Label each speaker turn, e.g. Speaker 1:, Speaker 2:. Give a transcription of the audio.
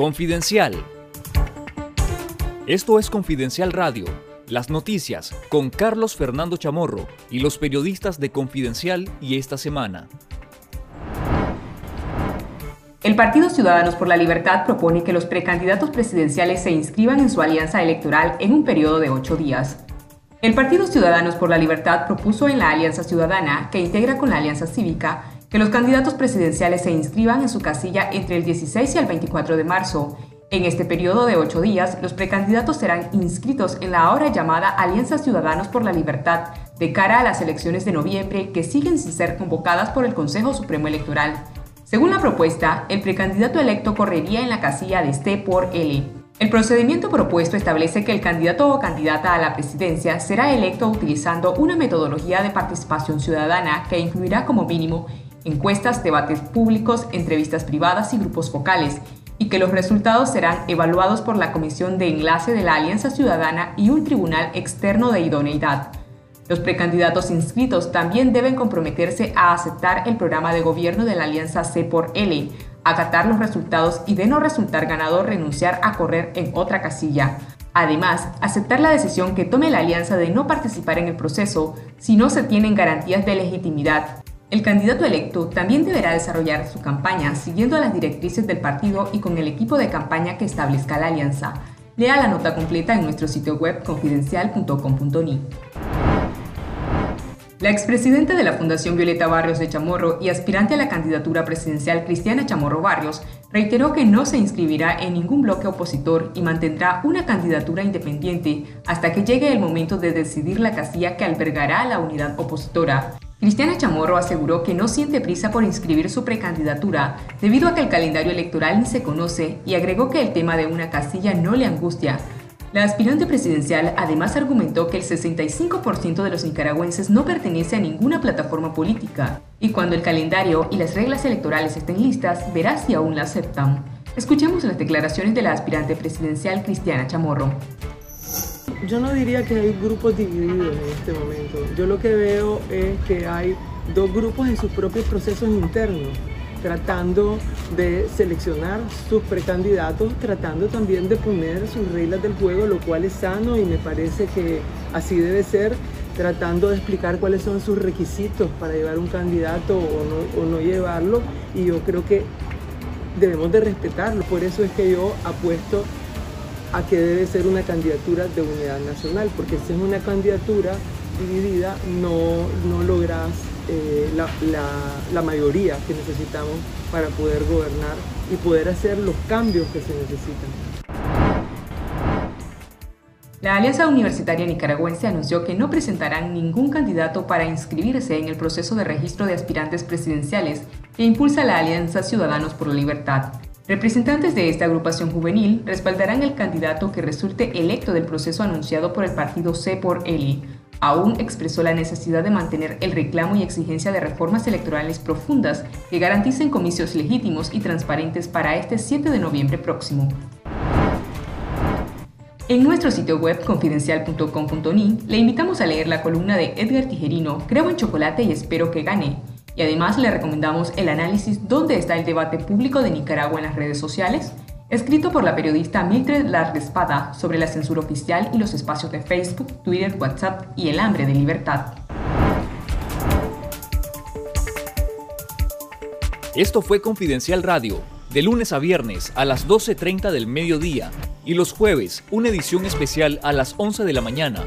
Speaker 1: Confidencial. Esto es Confidencial Radio, las noticias con Carlos Fernando Chamorro y los periodistas de Confidencial y esta semana.
Speaker 2: El Partido Ciudadanos por la Libertad propone que los precandidatos presidenciales se inscriban en su alianza electoral en un periodo de ocho días. El Partido Ciudadanos por la Libertad propuso en la Alianza Ciudadana, que integra con la Alianza Cívica, que los candidatos presidenciales se inscriban en su casilla entre el 16 y el 24 de marzo. En este periodo de ocho días, los precandidatos serán inscritos en la ahora llamada Alianza Ciudadanos por la Libertad de cara a las elecciones de noviembre que siguen sin ser convocadas por el Consejo Supremo Electoral. Según la propuesta, el precandidato electo correría en la casilla de este por L. El procedimiento propuesto establece que el candidato o candidata a la presidencia será electo utilizando una metodología de participación ciudadana que incluirá como mínimo encuestas, debates públicos, entrevistas privadas y grupos focales, y que los resultados serán evaluados por la Comisión de Enlace de la Alianza Ciudadana y un tribunal externo de idoneidad. Los precandidatos inscritos también deben comprometerse a aceptar el programa de gobierno de la Alianza C por L, acatar los resultados y de no resultar ganador renunciar a correr en otra casilla. Además, aceptar la decisión que tome la alianza de no participar en el proceso si no se tienen garantías de legitimidad el candidato electo también deberá desarrollar su campaña siguiendo las directrices del partido y con el equipo de campaña que establezca la alianza. Lea la nota completa en nuestro sitio web confidencial.com.ni. La expresidenta de la Fundación Violeta Barrios de Chamorro y aspirante a la candidatura presidencial Cristiana Chamorro Barrios reiteró que no se inscribirá en ningún bloque opositor y mantendrá una candidatura independiente hasta que llegue el momento de decidir la casilla que albergará a la unidad opositora. Cristiana Chamorro aseguró que no siente prisa por inscribir su precandidatura debido a que el calendario electoral ni se conoce y agregó que el tema de una casilla no le angustia. La aspirante presidencial además argumentó que el 65% de los nicaragüenses no pertenece a ninguna plataforma política y cuando el calendario y las reglas electorales estén listas verá si aún la aceptan. Escuchemos las declaraciones de la aspirante presidencial Cristiana Chamorro
Speaker 3: yo no diría que hay grupos divididos en este momento. Yo lo que veo es que hay dos grupos en sus propios procesos internos, tratando de seleccionar sus precandidatos, tratando también de poner sus reglas del juego, lo cual es sano y me parece que así debe ser, tratando de explicar cuáles son sus requisitos para llevar un candidato o no, o no llevarlo. Y yo creo que debemos de respetarlo. Por eso es que yo apuesto a que debe ser una candidatura de unidad nacional, porque si es una candidatura dividida no, no logras eh, la, la mayoría que necesitamos para poder gobernar y poder hacer los cambios que se necesitan.
Speaker 2: La Alianza Universitaria Nicaragüense anunció que no presentarán ningún candidato para inscribirse en el proceso de registro de aspirantes presidenciales que impulsa la Alianza Ciudadanos por la Libertad. Representantes de esta agrupación juvenil respaldarán el candidato que resulte electo del proceso anunciado por el partido C por Eli. Aún expresó la necesidad de mantener el reclamo y exigencia de reformas electorales profundas que garanticen comicios legítimos y transparentes para este 7 de noviembre próximo. En nuestro sitio web confidencial.com.ni le invitamos a leer la columna de Edgar Tijerino, Creo en chocolate y espero que gane, y además le recomendamos el análisis ¿Dónde está el debate público de Nicaragua en las redes sociales? escrito por la periodista Mildred Larrespada sobre la censura oficial y los espacios de Facebook, Twitter, WhatsApp y el hambre de libertad.
Speaker 1: Esto fue Confidencial Radio, de lunes a viernes a las 12.30 del mediodía y los jueves una edición especial a las 11 de la mañana.